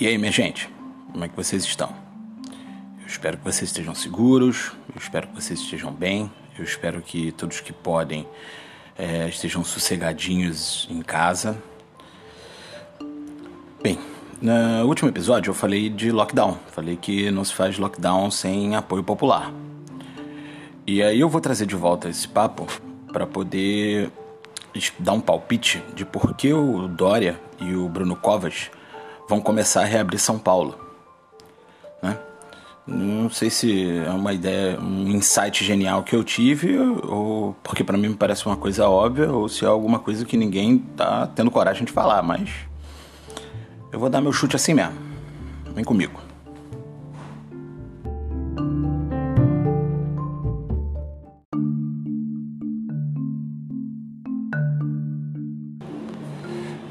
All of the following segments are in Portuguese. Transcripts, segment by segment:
E aí, minha gente, como é que vocês estão? Eu espero que vocês estejam seguros, eu espero que vocês estejam bem, eu espero que todos que podem é, estejam sossegadinhos em casa. Bem, no último episódio eu falei de lockdown, falei que não se faz lockdown sem apoio popular. E aí eu vou trazer de volta esse papo para poder dar um palpite de por que o Dória e o Bruno Covas vão começar a reabrir São Paulo. Né? Não sei se é uma ideia, um insight genial que eu tive, ou porque para mim me parece uma coisa óbvia, ou se é alguma coisa que ninguém tá tendo coragem de falar, mas eu vou dar meu chute assim mesmo. Vem comigo.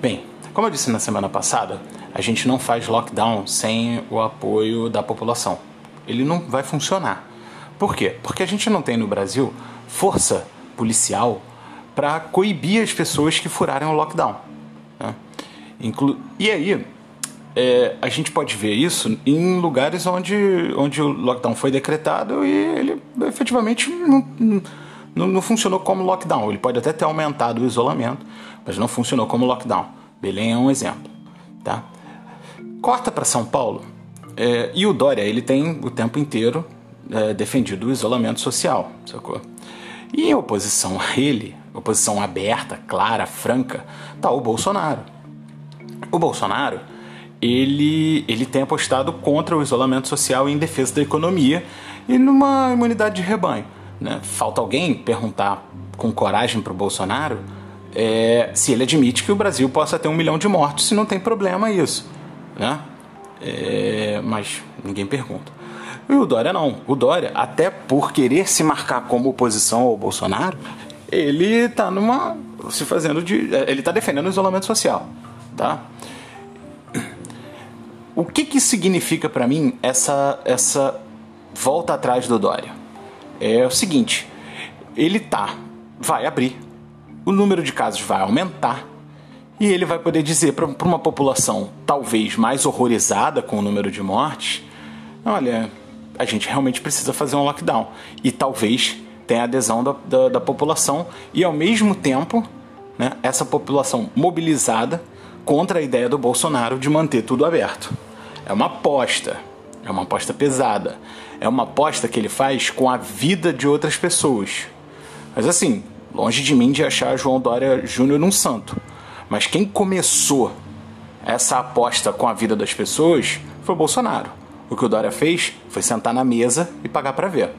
Bem, como eu disse na semana passada, a gente não faz lockdown sem o apoio da população. Ele não vai funcionar. Por quê? Porque a gente não tem no Brasil força policial para coibir as pessoas que furarem o lockdown. Né? Inclu e aí, é, a gente pode ver isso em lugares onde, onde o lockdown foi decretado e ele efetivamente não, não, não funcionou como lockdown. Ele pode até ter aumentado o isolamento, mas não funcionou como lockdown. Belém é um exemplo. Tá? Corta para São Paulo é, e o Dória ele tem o tempo inteiro é, defendido o isolamento social, sacou? E em oposição a ele, oposição aberta, clara, franca, tá o Bolsonaro. O Bolsonaro ele, ele tem apostado contra o isolamento social em defesa da economia e numa imunidade de rebanho. Né? Falta alguém perguntar com coragem para o Bolsonaro é, se ele admite que o Brasil possa ter um milhão de mortos, se não tem problema isso né? É, mas ninguém pergunta. E o Dória não. O Dória, até por querer se marcar como oposição ao Bolsonaro, ele está numa. se fazendo de. ele está defendendo o isolamento social. Tá? O que, que significa para mim essa, essa volta atrás do Dória? É o seguinte: ele tá, vai abrir, o número de casos vai aumentar, e ele vai poder dizer para uma população talvez mais horrorizada com o número de mortes: olha, a gente realmente precisa fazer um lockdown. E talvez tenha adesão da, da, da população e, ao mesmo tempo, né, essa população mobilizada contra a ideia do Bolsonaro de manter tudo aberto. É uma aposta, é uma aposta pesada, é uma aposta que ele faz com a vida de outras pessoas. Mas assim, longe de mim de achar João Dória Júnior um santo. Mas quem começou essa aposta com a vida das pessoas foi o Bolsonaro. O que o Dória fez foi sentar na mesa e pagar para ver.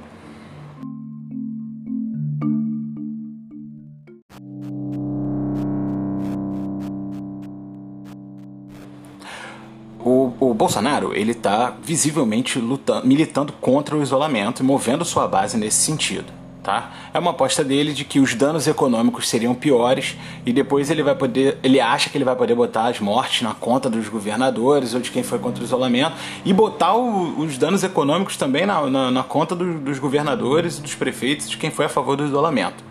O, o, Bolsonaro ele está visivelmente lutando, militando contra o isolamento e movendo sua base nesse sentido tá? É uma aposta dele de que os danos econômicos seriam piores e depois ele vai poder, ele acha que ele vai poder botar as mortes na conta dos governadores ou de quem foi contra o isolamento e botar o, os danos econômicos também na, na, na conta do, dos governadores, dos prefeitos, de quem foi a favor do isolamento.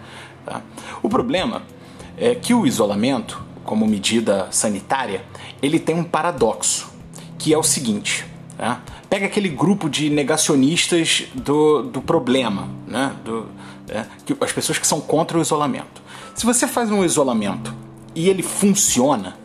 Tá? O problema é que o isolamento, como medida sanitária, ele tem um paradoxo, que é o seguinte. Tá? Pega aquele grupo de negacionistas do, do problema, né? do, é, que, as pessoas que são contra o isolamento. Se você faz um isolamento e ele funciona,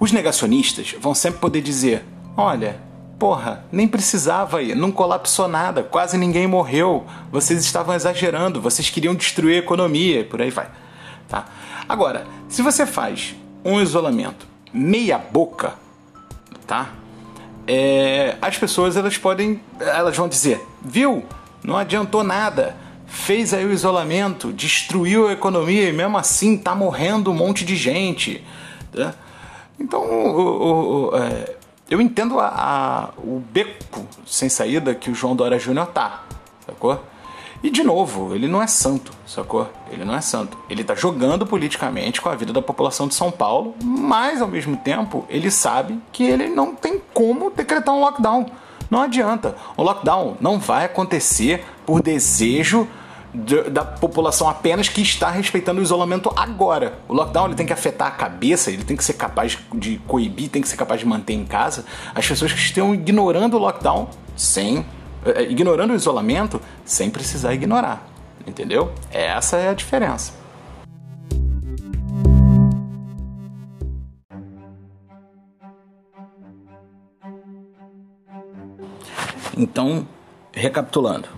os negacionistas vão sempre poder dizer: olha, porra, nem precisava ir, não colapsou nada, quase ninguém morreu, vocês estavam exagerando, vocês queriam destruir a economia e por aí vai. Tá? Agora, se você faz um isolamento meia boca, tá? É, as pessoas elas podem, elas vão dizer, viu? Não adiantou nada fez aí o isolamento, destruiu a economia e mesmo assim tá morrendo um monte de gente. Tá? Então, o, o, o, é, eu entendo a, a, o beco sem saída que o João Dória Júnior tá, sacou? E de novo, ele não é santo, sacou? Ele não é santo. Ele tá jogando politicamente com a vida da população de São Paulo, mas ao mesmo tempo ele sabe que ele não tem como decretar um lockdown. Não adianta. O lockdown não vai acontecer por desejo da população apenas que está respeitando o isolamento agora. O lockdown ele tem que afetar a cabeça, ele tem que ser capaz de coibir, tem que ser capaz de manter em casa as pessoas que estão ignorando o lockdown sem. Eh, ignorando o isolamento sem precisar ignorar. Entendeu? Essa é a diferença. Então, recapitulando,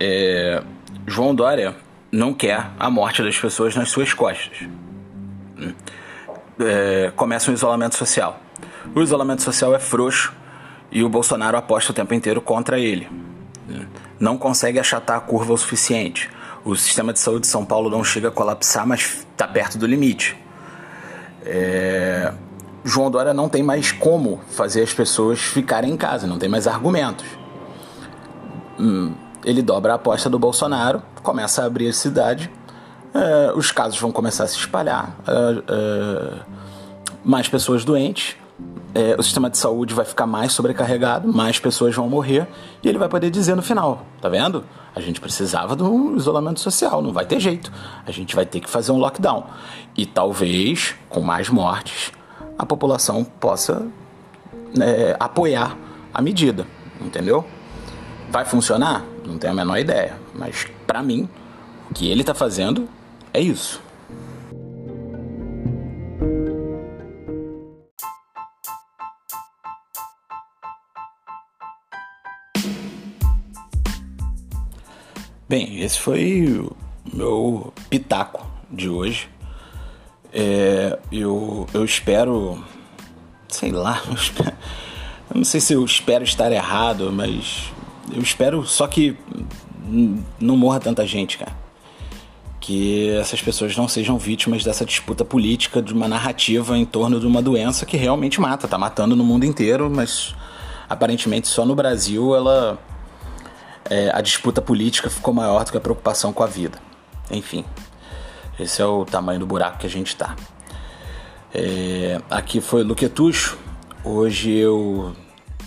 é, João Dória não quer a morte das pessoas nas suas costas. É, começa um isolamento social. O isolamento social é frouxo e o Bolsonaro aposta o tempo inteiro contra ele. Não consegue achatar a curva o suficiente. O sistema de saúde de São Paulo não chega a colapsar, mas está perto do limite. É... João Dória não tem mais como fazer as pessoas ficarem em casa, não tem mais argumentos. Hum, ele dobra a aposta do Bolsonaro, começa a abrir a cidade, é, os casos vão começar a se espalhar, é, mais pessoas doentes, o sistema de saúde vai ficar mais sobrecarregado, mais pessoas vão morrer, e ele vai poder dizer no final: tá vendo? A gente precisava de um isolamento social, não vai ter jeito. A gente vai ter que fazer um lockdown. E talvez, com mais mortes, a população possa apoiar a medida, entendeu? Vai funcionar? Não tenho a menor ideia, mas para mim, o que ele está fazendo é isso. Bem, esse foi o meu pitaco de hoje. É, eu, eu espero, sei lá, eu, espero, eu não sei se eu espero estar errado, mas eu espero só que não morra tanta gente, cara. Que essas pessoas não sejam vítimas dessa disputa política, de uma narrativa em torno de uma doença que realmente mata, tá matando no mundo inteiro, mas aparentemente só no Brasil ela é, a disputa política ficou maior do que a preocupação com a vida. Enfim, esse é o tamanho do buraco que a gente está. É, aqui foi Luquetucho. Hoje eu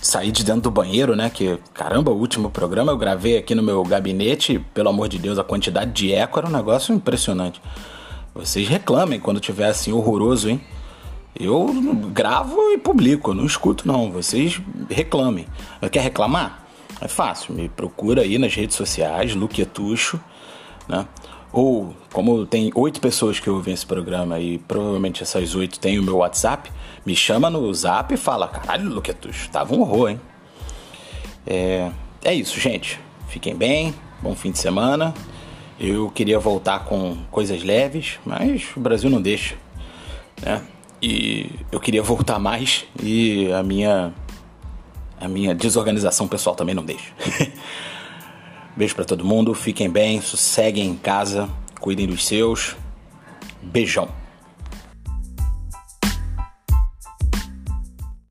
saí de dentro do banheiro, né? Que caramba, o último programa eu gravei aqui no meu gabinete. Pelo amor de Deus, a quantidade de eco era um negócio impressionante. Vocês reclamem quando tiver assim horroroso, hein? Eu gravo e publico, não escuto não. Vocês reclamem. Quer reclamar? É fácil, me procura aí nas redes sociais, Luquetucho, né? Ou, como tem oito pessoas que ouvem esse programa e provavelmente essas oito têm o meu WhatsApp, me chama no zap e fala: caralho, Luquetucho, tava um horror, hein? É, é isso, gente. Fiquem bem, bom fim de semana. Eu queria voltar com coisas leves, mas o Brasil não deixa, né? E eu queria voltar mais e a minha a minha desorganização pessoal também não deixa. Beijo para todo mundo, fiquem bem, sosseguem em casa, cuidem dos seus. Beijão.